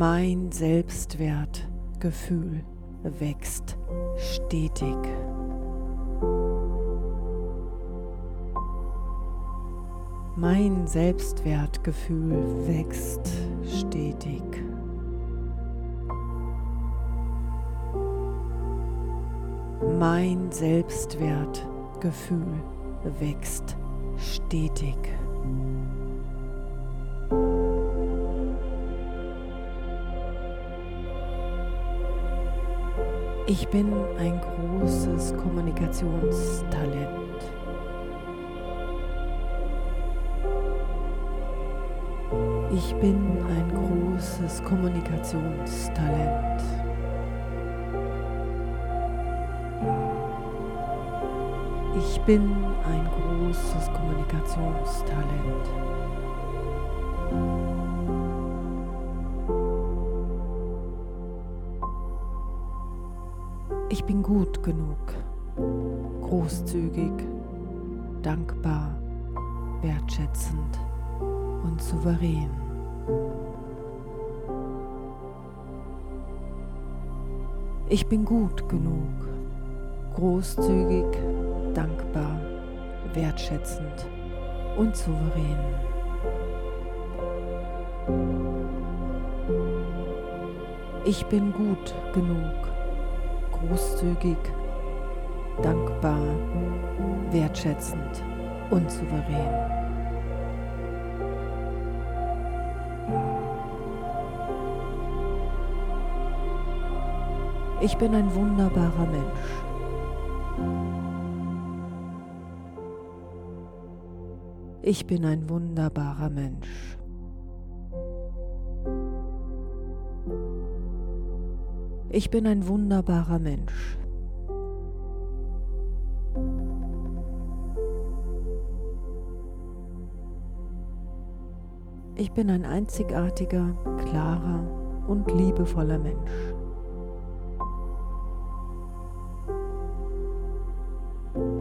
Mein Selbstwertgefühl wächst stetig. Mein Selbstwertgefühl wächst stetig. Mein Selbstwertgefühl wächst stetig. Ich bin ein großes Kommunikationstalent. Ich bin ein großes Kommunikationstalent. Ich bin ein großes Kommunikationstalent. Ich bin gut genug, großzügig, dankbar, wertschätzend und souverän. Ich bin gut genug, großzügig, dankbar, wertschätzend und souverän. Ich bin gut genug, großzügig, dankbar, wertschätzend und souverän. Ich bin ein wunderbarer Mensch. Ich bin ein wunderbarer Mensch. Ich bin ein wunderbarer Mensch. Ich bin ein einzigartiger, klarer und liebevoller Mensch.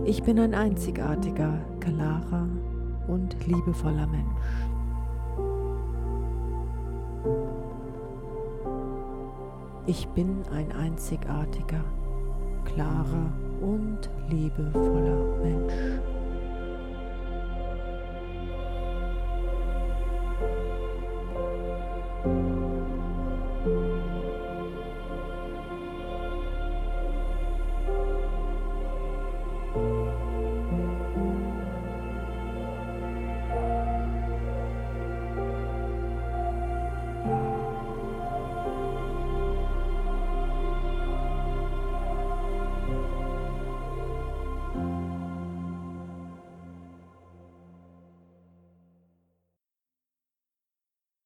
Ich bin ein einzigartiger, klarer und liebevoller Mensch. Ich bin ein einzigartiger, klarer und liebevoller Mensch.